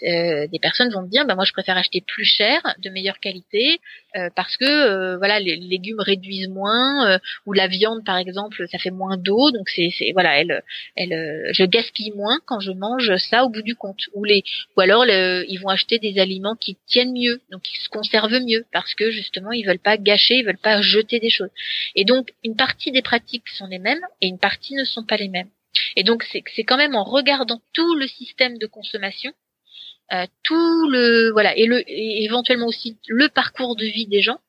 euh, des personnes vont me dire bah moi je préfère acheter plus cher, de meilleure qualité, euh, parce que euh, voilà les légumes réduisent moins ou la viande par exemple ça fait moins d'eau donc c'est c'est voilà elle elle je gaspille moins quand je mange ça au bout du compte. Ou les ou alors ils vont acheter des aliments qui tiennent mieux donc qui se conservent mieux parce que justement ils veulent pas gâcher ils veulent pas jeter des choses. Et donc une partie des pratiques sont les mêmes et une partie ne sont pas les mêmes et donc c'est quand même en regardant tout le système de consommation, euh, tout le voilà et le éventuellement aussi le parcours de vie des gens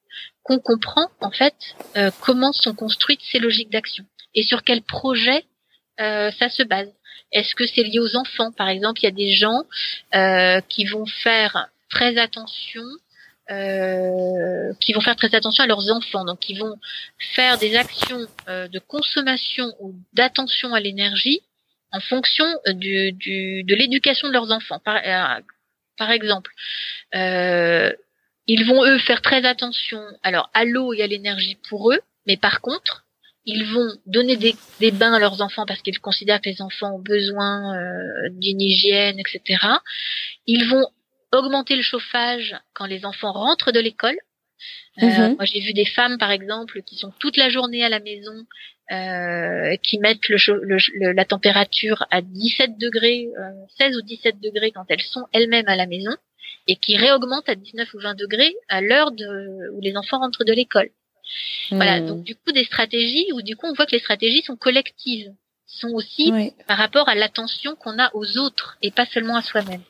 qu'on comprend en fait euh, comment sont construites ces logiques d'action et sur quel projet euh, ça se base. Est-ce que c'est lié aux enfants? Par exemple, il y a des gens qui vont faire très attention euh, qui vont faire très attention à leurs enfants, donc qui vont faire des actions euh, de consommation ou d'attention à l'énergie en fonction euh, du, du, de l'éducation de leurs enfants. Par, par exemple, ils vont eux faire très attention alors à l'eau et à l'énergie pour eux, mais par contre, ils vont donner des, des bains à leurs enfants parce qu'ils considèrent que les enfants ont besoin d'une hygiène, etc. Ils vont augmenter le chauffage quand les enfants rentrent de l'école. Euh, mhm. Moi, j'ai vu des femmes, par exemple, qui sont toute la journée à la maison, euh, qui mettent le, la température à 17 degrés, 16 euh, ou 17 degrés quand elles sont elles-mêmes à la maison, et qui réaugmentent à 19 ou 20 degrés à l'heure de, où les enfants rentrent de l'école. Voilà, mhm. donc du coup des stratégies où du coup on voit que les stratégies sont collectives, sont aussi par rapport à l'attention qu'on a aux autres et pas seulement à soi-même.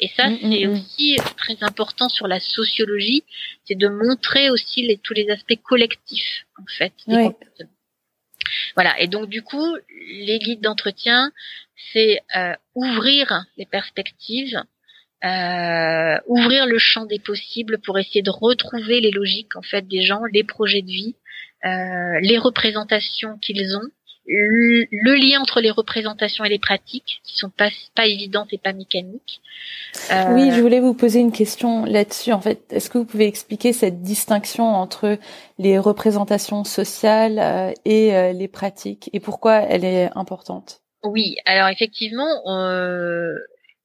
Et ça, mm, c'est mm, mm. aussi très important sur la sociologie, c'est de montrer aussi les, tous les aspects collectifs, en fait. Voilà. Et donc, du coup, les guides d'entretien, c'est euh, ouvrir les perspectives, euh, ouvrir le champ des possibles pour essayer de retrouver les logiques, en fait, des gens, les projets de vie, euh, les représentations qu'ils ont, le, lien entre les représentations et les pratiques, qui sont pas pas évidentes et pas mécaniques. Euh, oui, je voulais vous poser une question là-dessus. En fait, est-ce que vous pouvez expliquer cette distinction entre les représentations sociales euh, et euh, les pratiques et pourquoi elle est importante? Oui, alors effectivement,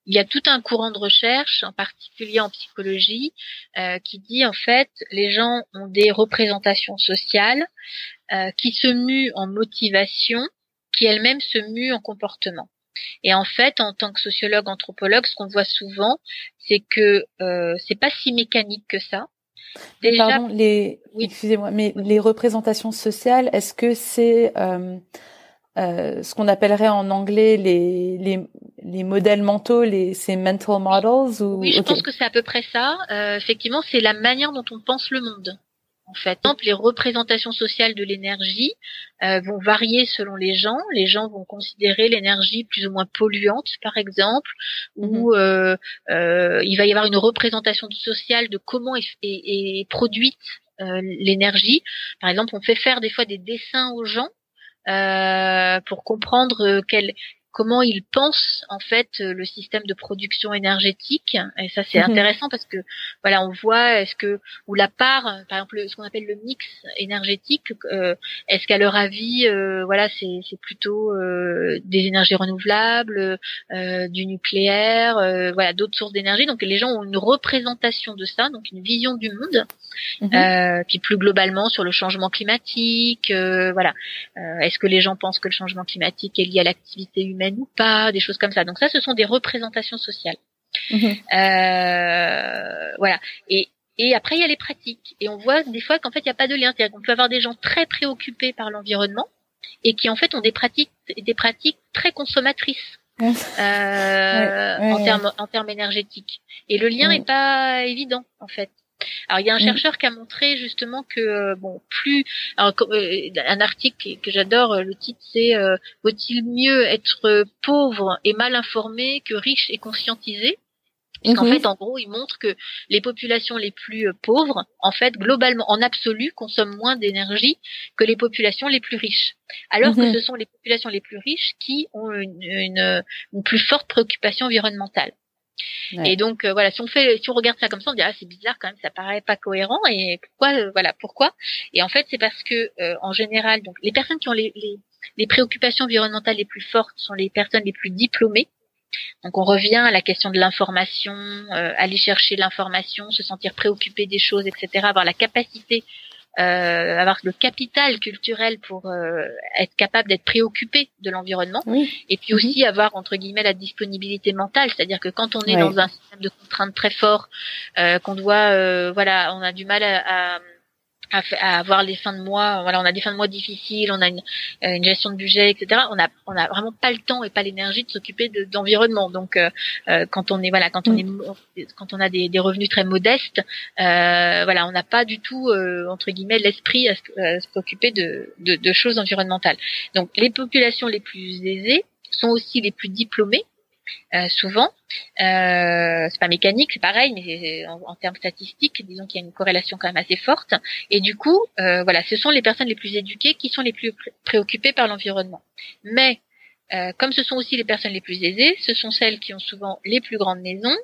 il y a tout un courant de recherche, en particulier en psychologie, qui dit en fait les gens ont des représentations sociales euh, qui se mue en motivation, qui elle-même se mue en comportement. Et en fait, en tant que sociologue, anthropologue, ce qu'on voit souvent, c'est que euh, c'est pas si mécanique que ça. Déjà, pardon, les, excusez-moi, mais les représentations sociales, est-ce que c'est euh, ce qu'on appellerait en anglais les, les, les modèles mentaux, les, ces mental models ou... Oui, je pense que c'est à peu près ça. Euh, effectivement, c'est la manière dont on pense le monde en fait. Les représentations sociales de l'énergie euh, vont varier selon les gens. Les gens vont considérer l'énergie plus ou moins polluante, par exemple, ou mhm. euh, euh, il va y avoir une représentation sociale de comment est, est produite l'énergie. Par exemple, on fait faire des fois des dessins aux gens pour comprendre quelle comment ils pensent en fait euh, le système de production énergétique et ça c'est mhm. intéressant parce que voilà on voit est-ce que ou la part par exemple ce qu'on appelle le mix énergétique euh, est-ce qu'à leur avis euh, voilà c'est c'est plutôt des énergies renouvelables du nucléaire voilà d'autres sources d'énergie donc les gens ont une représentation de ça donc une vision du monde mhm. puis plus globalement sur le changement climatique voilà est-ce que les gens pensent que le changement climatique est lié à l'activité humaine ou pas, des choses comme ça. Donc ça, ce sont des représentations sociales. Mhm. Euh, voilà. Et, et après, il y a les pratiques. Et on voit des fois qu'en fait, il n'y a pas de lien. C'est-à-dire qu'on peut avoir des gens très préoccupés par l'environnement et qui en fait ont des pratiques, des pratiques très consommatrices. Euh, en termes en termes énergétiques et le lien n'est pas évident en fait alors il y a un mm. chercheur qui a montré justement que euh, bon plus alors, euh, un article que j'adore euh, le titre c'est vaut-il mieux être pauvre et mal informé que riche et conscientisé? Parce qu'en mm-hmm. fait, en gros, il montre que les populations les plus pauvres, en fait, globalement, en absolu, consomment moins d'énergie que les populations les plus riches. Alors que mm-hmm. ce sont les populations les plus riches qui ont une, une plus forte préoccupation environnementale. Et donc euh, voilà, si on fait, si on regarde ça comme ça, on dirait ah, c'est bizarre quand même, ça paraît pas cohérent. Et pourquoi, euh, voilà, pourquoi? Et en fait, c'est parce que euh, en général, donc les personnes qui ont les, les, les, préoccupations environnementales les plus fortes sont les personnes les plus diplômées. Donc on revient à la question de l'information, aller chercher l'information, se sentir préoccupé des choses, etc. Avoir la capacité euh, avoir le capital culturel pour euh, être capable d'être préoccupé de l'environnement et puis aussi mhm. avoir entre guillemets la disponibilité mentale. C'est-à-dire que quand on est dans un système de contraintes très fort euh, qu'on doit euh, voilà on a du mal à, à à, avoir les fins de mois. Voilà, on a des fins de mois difficiles, on a une, euh, une gestion de budget, etc. On a, on a vraiment pas le temps et pas l'énergie de s'occuper d'environnement. Donc, euh, euh, quand on est, voilà, quand on mm. est, quand on a des, des revenus très modestes, euh, voilà, on n'a pas du tout entre guillemets l'esprit à, s'occuper de, de, de choses environnementales. Donc, les populations les plus aisées sont aussi les plus diplômées euh, souvent. Euh, c'est pas mécanique, c'est pareil, mais en, termes statistiques, disons qu'il y a une corrélation quand même assez forte. Et du coup, euh, voilà, ce sont les personnes les plus éduquées qui sont les plus préoccupées par l'environnement. Mais euh, comme ce sont aussi les personnes les plus aisées, ce sont celles qui ont souvent les plus grandes maisons,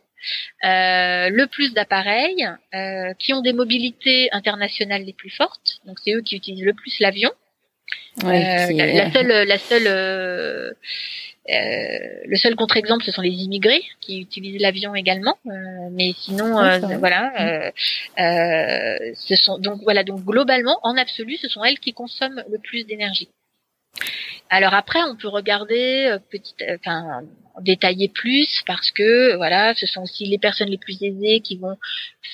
euh, le plus d'appareils, euh, qui ont des mobilités internationales les plus fortes. Donc c'est eux qui utilisent le plus l'avion. Ouais, la, la, seule, la seule euh, le seul contre-exemple, ce sont les immigrés qui utilisent l'avion également, euh, mais sinon, euh, voilà, ce sont donc voilà donc globalement, en absolu, ce sont elles qui consomment le plus d'énergie. Alors après, on peut regarder petit, enfin détailler plus parce que voilà, ce sont aussi les personnes les plus aisées qui vont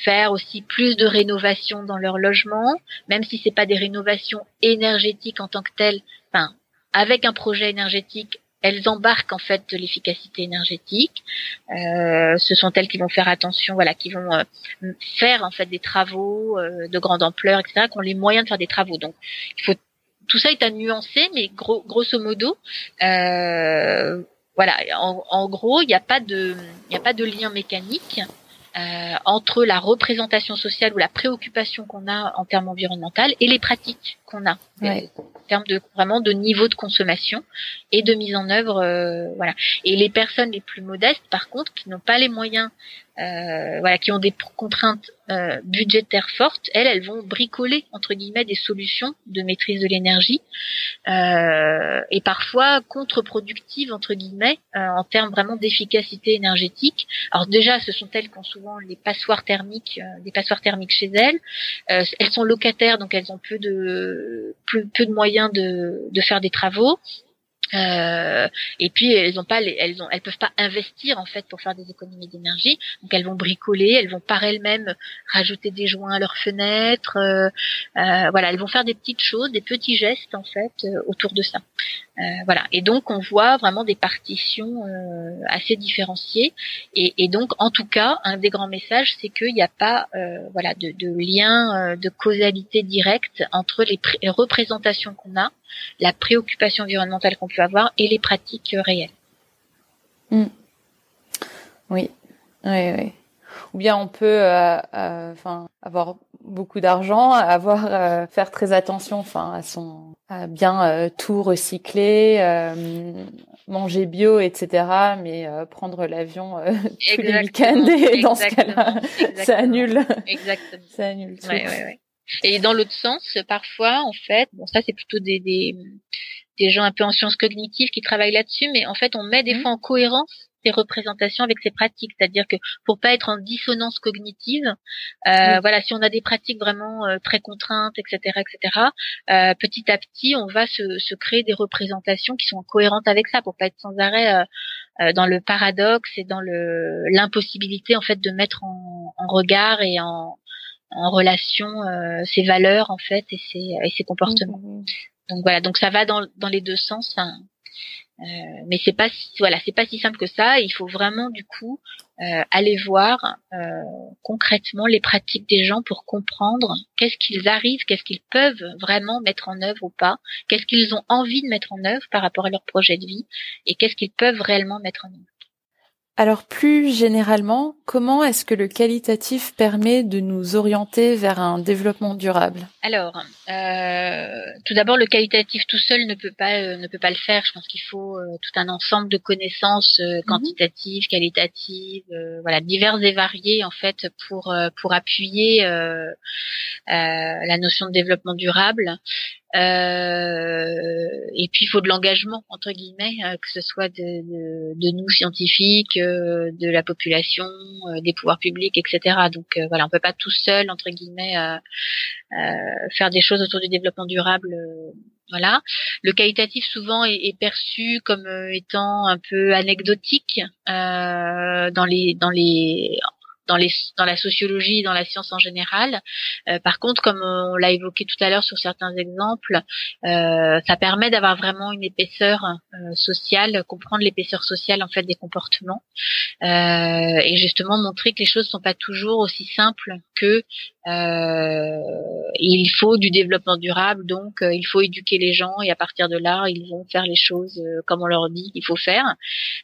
faire aussi plus de rénovations dans leur logement, même si c'est pas des rénovations énergétiques en tant que telles. Enfin, avec un projet énergétique elles embarquent en fait l'efficacité énergétique. Euh, ce sont elles qui vont faire attention, voilà, qui vont euh, faire en fait des travaux euh, de grande ampleur, etc., qui ont les moyens de faire des travaux. Donc, il faut tout ça est à nuancer, mais gros, grosso modo, voilà, en, gros, il n'y a pas de lien mécanique. Entre la représentation sociale ou la préoccupation qu'on a en termes environnementaux et les pratiques qu'on a en termes de vraiment de niveau de consommation et de mise en œuvre euh, voilà. Et les personnes les plus modestes par contre qui n'ont pas les moyens euh, voilà, qui ont des contraintes euh, budgétaires fortes, elles, elles vont bricoler entre guillemets des solutions de maîtrise de l'énergie euh, et parfois contre-productives entre guillemets euh, en termes vraiment d'efficacité énergétique. Alors déjà, ce sont elles qui ont souvent les passoires thermiques, euh, des passoires thermiques chez elles. elles sont locataires, donc elles ont peu de peu, peu de moyens de, de faire des travaux. Euh, et puis elles ont pas, elles ont, elles peuvent pas investir en fait pour faire des économies d'énergie. Donc elles vont bricoler, elles vont par elles-mêmes rajouter des joints à leurs fenêtres. Euh, euh, voilà, elles vont faire des petites choses, des petits gestes en fait euh, autour de ça. Euh, voilà. Et donc on voit vraiment des partitions assez différenciées. Et, et, donc en tout cas, un des grands messages, c'est qu'il n'y a pas voilà de, de lien de causalité directe entre les, les représentations qu'on a la préoccupation environnementale qu'on avoir et les pratiques réelles. Hmm. Oui, oui, oui. Ou bien on peut, euh, euh, enfin, avoir beaucoup d'argent, [laughs] avoir euh, faire très attention, enfin, à son, à bien tout recycler, manger bio, etc. Mais prendre l'avion [laughs] tous les week-ends et dans ce cas-là, [laughs] ça annule. Exactement. ça annule tout. Ouais, ouais, et dans l'autre sens, parfois, en fait, bon, ça c'est plutôt des, des, des gens un peu en sciences cognitives qui travaillent là-dessus, mais en fait, on met des mmh. fois en cohérence ces représentations avec ces pratiques, c'est-à-dire que pour pas être en dissonance cognitive, euh, voilà, si on a des pratiques vraiment euh, très contraintes, etc., etc., euh, petit à petit, on va se, se, créer des représentations qui sont cohérentes avec ça, pour pas être sans arrêt euh, euh, dans le paradoxe et dans le l'impossibilité en fait de mettre en, en regard et en en relation euh, ses valeurs en fait et ses, et ses comportements. Mmh, mmh, mmh. Donc voilà, donc ça va dans, les deux sens. Hein. Euh, mais c'est pas voilà, c'est pas si simple que ça. Il faut vraiment du coup euh, aller voir euh, concrètement les pratiques des gens pour comprendre qu'est-ce qu'ils arrivent, qu'est-ce qu'ils peuvent vraiment mettre en œuvre ou pas, qu'est-ce qu'ils ont envie de mettre en œuvre par rapport à leur projet de vie et qu'est-ce qu'ils peuvent réellement mettre en œuvre. Alors plus généralement, comment est-ce que le qualitatif permet de nous orienter vers un développement durable? Alors, euh, tout d'abord, le qualitatif tout seul ne peut pas euh, ne peut pas le faire. Je pense qu'il faut euh, tout un ensemble de connaissances euh, mhm. quantitatives, qualitatives, voilà, diverses et variées en fait pour pour appuyer la notion de développement durable. Euh, et puis il faut de l'engagement entre guillemets, euh, que ce soit de, de, de nous scientifiques, euh, de la population, euh, des pouvoirs publics, etc. Donc voilà, on peut pas tout seul entre guillemets faire des choses autour du développement durable. voilà, le qualitatif souvent est, est perçu comme étant un peu anecdotique dans les dans les dans, les, dans la sociologie, dans la science en général. Euh, par contre, comme on l'a évoqué tout à l'heure sur certains exemples, euh, ça permet d'avoir vraiment une épaisseur euh, sociale, comprendre l'épaisseur sociale en fait des comportements, euh, et justement montrer que les choses sont pas toujours aussi simples que euh, il faut du développement durable, donc euh, il faut éduquer les gens et à partir de là, ils vont faire les choses comme on leur dit qu'il faut faire.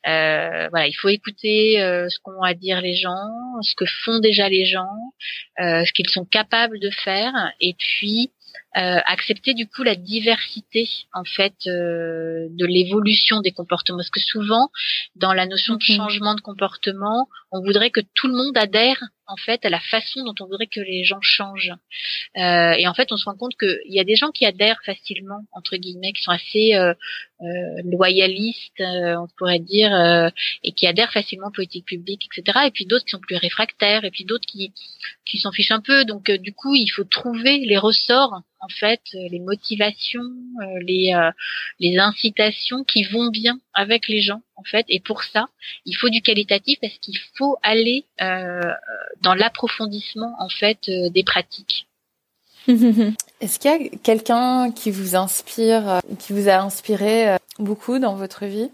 Voilà, il faut écouter ce qu'ont à dire les gens, ce que font déjà les gens, ce qu'ils sont capables de faire, et puis euh, accepter du coup la diversité en fait euh, de l'évolution des comportements. Parce que souvent dans la notion de changement de comportement on voudrait que tout le monde adhère en fait à la façon dont on voudrait que les gens changent. Euh, et en fait on se rend compte qu'il y a des gens qui adhèrent facilement entre guillemets qui sont assez euh, euh, loyalistes on pourrait dire et qui adhèrent facilement aux politiques publiques etc et puis d'autres qui sont plus réfractaires et puis d'autres qui qui s'en fichent un peu. Donc du coup il faut trouver les ressorts en fait euh, les motivations, euh, les euh, les incitations qui vont bien avec les gens en fait. Et pour ça, il faut du qualitatif parce qu'il faut aller dans l'approfondissement en fait des pratiques. [laughs] Est-ce qu'il y a quelqu'un qui vous inspire, qui vous a inspiré beaucoup dans votre vie?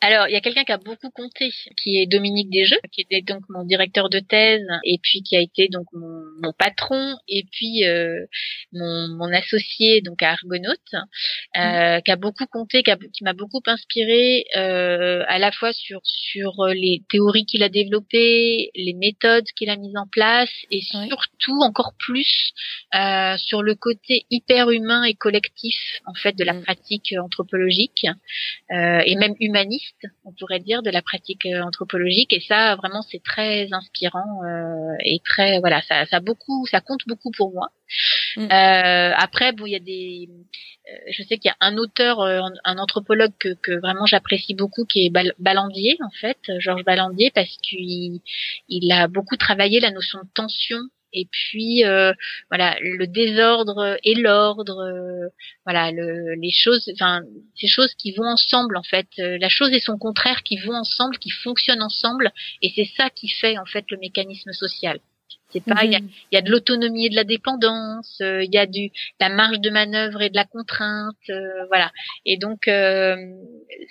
Alors, il y a quelqu'un qui a beaucoup compté, qui est Dominique Desjeux, qui était donc mon directeur de thèse, et puis qui a été donc mon, mon patron, et puis euh, mon, mon, associé donc à Argonautes. euh, qui a beaucoup compté, qui, m'a beaucoup inspiré euh, à la fois sur sur les théories qu'il a développées, les méthodes qu'il a mises en place, et surtout encore plus euh, sur le côté hyper humain et collectif en fait de la mm. pratique anthropologique euh, et même humaniste, on pourrait dire, de la pratique anthropologique. Et ça, vraiment, c'est très inspirant euh, et très voilà, ça, ça beaucoup, ça compte beaucoup pour moi. Mm. Euh, après, bon, il y a des, euh, je sais qu'il y a un auteur, euh, un anthropologue que, que vraiment j'apprécie beaucoup, qui est Ballandier en fait, Georges Ballandier, parce qu'il il a beaucoup travaillé la notion de tension et puis euh, voilà le désordre et l'ordre euh, voilà le, les choses enfin ces choses qui vont ensemble en fait la chose et son contraire qui vont ensemble qui fonctionnent ensemble et c'est ça qui fait en fait le mécanisme social c'est pas, il y, a, mhm. y, a, de l'autonomie et de la dépendance, euh, il y a du la marge de manœuvre et de la contrainte, euh, voilà. Et donc euh,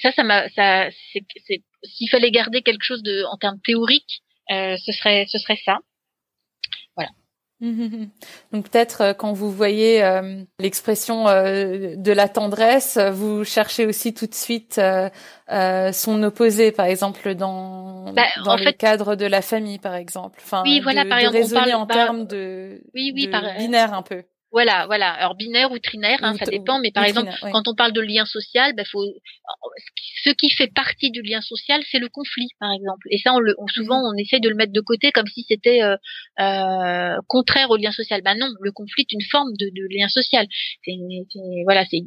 ça, ça m'a, ça, c'est, s'il fallait garder quelque chose de en termes théoriques, ce serait, ce serait ça. [laughs] Donc peut-être euh, quand vous voyez euh, l'expression euh, de la tendresse, vous cherchez aussi tout de suite son opposé, par exemple dans bah, dans le cadre de la famille, par exemple. Enfin, oui, voilà, par exemple, raisonner en termes de, oui, oui, de binaire un peu. Voilà, voilà. Alors binaire ou trinaire, hein, ça dépend. Mais par exemple, quand on parle de lien social, bah, faut ce qui fait partie du lien social, c'est le conflit, par exemple. Et ça, on le, souvent, mhm. on essaie de le mettre de côté comme si c'était euh, euh, contraire au lien social. Ben non, le conflit est une forme de, de lien social. C'est, voilà, c'est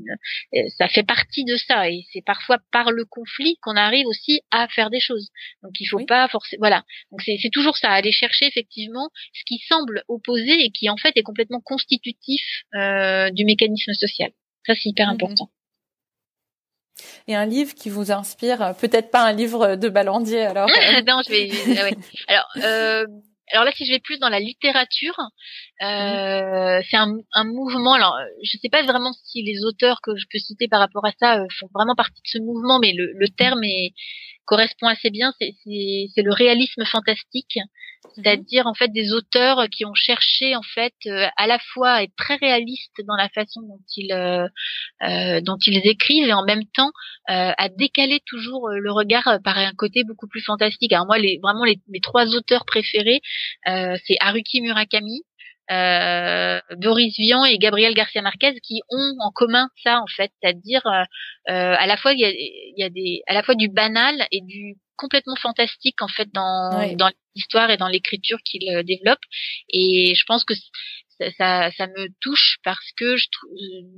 euh, ça fait partie de ça. Et c'est parfois par le conflit qu'on arrive aussi à faire des choses. Donc il faut pas forcément. Voilà. Donc c'est toujours ça, aller chercher effectivement ce qui semble opposé et qui en fait est complètement constitutif euh, du mécanisme social. Ça, c'est hyper mhm. important. Et un livre qui vous inspire, peut-être pas un livre de Ballandier alors. [laughs] Euh. non, je vais. Ah alors, euh, alors là, si je vais plus dans la littérature, euh, c'est un, un, mouvement. Alors, je ne sais pas vraiment si les auteurs que je peux citer par rapport à ça font vraiment partie de ce mouvement, mais le, le terme est, correspond assez bien, c'est le réalisme fantastique, mhm. c'est-à-dire en fait des auteurs qui ont cherché en fait euh, à la fois à être très réalistes dans la façon dont ils euh, euh, dont ils écrivent et en même temps à décaler toujours le regard par un côté beaucoup plus fantastique. Alors moi, les, vraiment les, mes trois auteurs préférés, c'est Haruki Murakami, euh, Boris Vian et Gabriel Garcia Marquez qui ont en commun ça en fait, c'est-à-dire euh, euh, à la fois il y a, y a, des à la fois du banal et du complètement fantastique en fait dans dans l'histoire et dans l'écriture qu'il euh, développe. Et je pense que ça, ça, me touche parce que je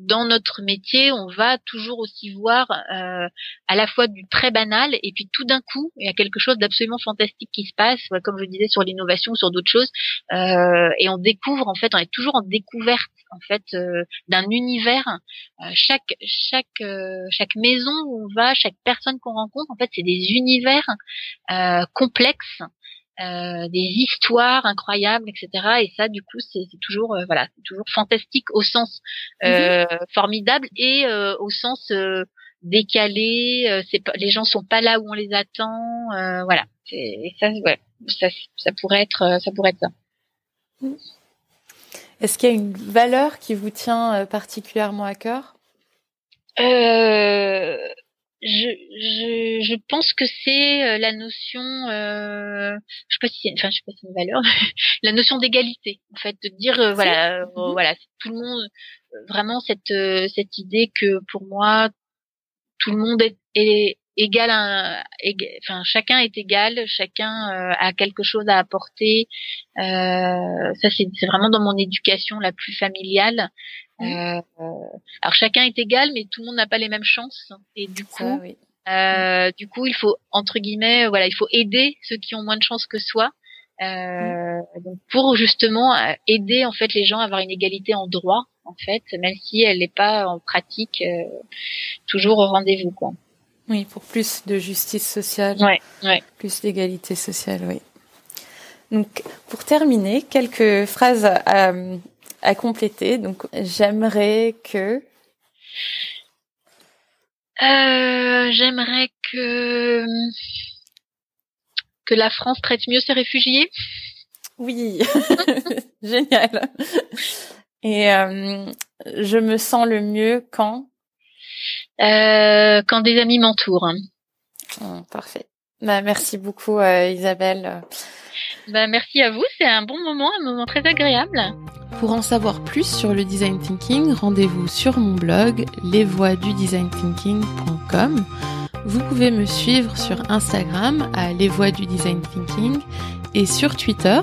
dans notre métier, on va toujours aussi voir euh, à la fois du très banal et puis tout d'un coup, il y a quelque chose d'absolument fantastique qui se passe, comme je disais sur l'innovation, sur d'autres choses, euh, et on découvre en fait, on est toujours en découverte en fait euh, d'un univers. Euh, chaque chaque euh, chaque maison où on va, chaque personne qu'on rencontre, en fait, c'est des univers complexes euh, des histoires incroyables, etc. Et ça, du coup, c'est toujours euh, voilà, c'est toujours fantastique au sens euh, mhm. formidable et au sens décalé. c'est pas, les gens sont pas là où on les attend. voilà. Et ça, ouais, ça, ça pourrait être, ça pourrait être ça. Mhm. Est-ce qu'il y a une valeur qui vous tient particulièrement à cœur? Euh, je, je, je pense que c'est euh, la notion, euh, je sais pas si, enfin je sais pas si c'est une valeur, [laughs] la notion d'égalité, en fait, de dire euh, voilà, euh, mhm. voilà, tout le monde, vraiment cette cette idée que pour moi tout le monde est, est égal, à, enfin chacun est égal, chacun a quelque chose à apporter. ça c'est vraiment dans mon éducation la plus familiale. Euh, alors chacun est égal, mais tout le monde n'a pas les mêmes chances. Et du coup, euh, du coup, il faut entre guillemets, voilà, il faut aider ceux qui ont moins de chances que soi. Euh, donc pour justement euh, aider en fait les gens à avoir une égalité en droit en fait même si elle n'est pas en pratique euh, toujours au rendez-vous quoi oui pour plus de justice sociale ouais, ouais. plus d'égalité sociale oui donc pour terminer quelques phrases à compléter. Donc, j'aimerais que. Euh, j'aimerais que que la France traite mieux ses réfugiés. Oui, [laughs] génial. Et euh, je me sens le mieux quand euh, Quand des amis m'entourent. Oh, parfait. Bah, merci beaucoup euh, Isabelle. Bah, merci à vous, c'est un bon moment, un moment très agréable. Pour en savoir plus sur le design thinking, rendez-vous sur mon blog lesvoixdudesignThinking.com. Vous pouvez me suivre sur Instagram à Les Voix du Design Thinking et sur Twitter.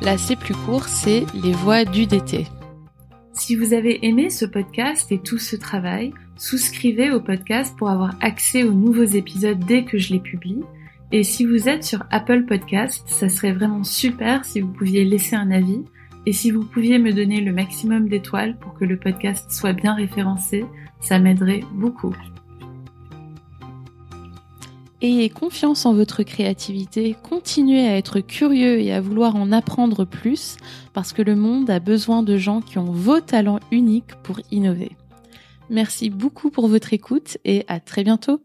Là, c'est plus court, c'est Les Voix du DT. Si vous avez aimé ce podcast et tout ce travail, souscrivez au podcast pour avoir accès aux nouveaux épisodes dès que je les publie. Et si vous êtes sur Apple Podcast, ça serait vraiment super si vous pouviez laisser un avis et si vous pouviez me donner le maximum d'étoiles pour que le podcast soit bien référencé, ça m'aiderait beaucoup. Ayez confiance en votre créativité, continuez à être curieux et à vouloir en apprendre plus parce que le monde a besoin de gens qui ont vos talents uniques pour innover. Merci beaucoup pour votre écoute et à très bientôt.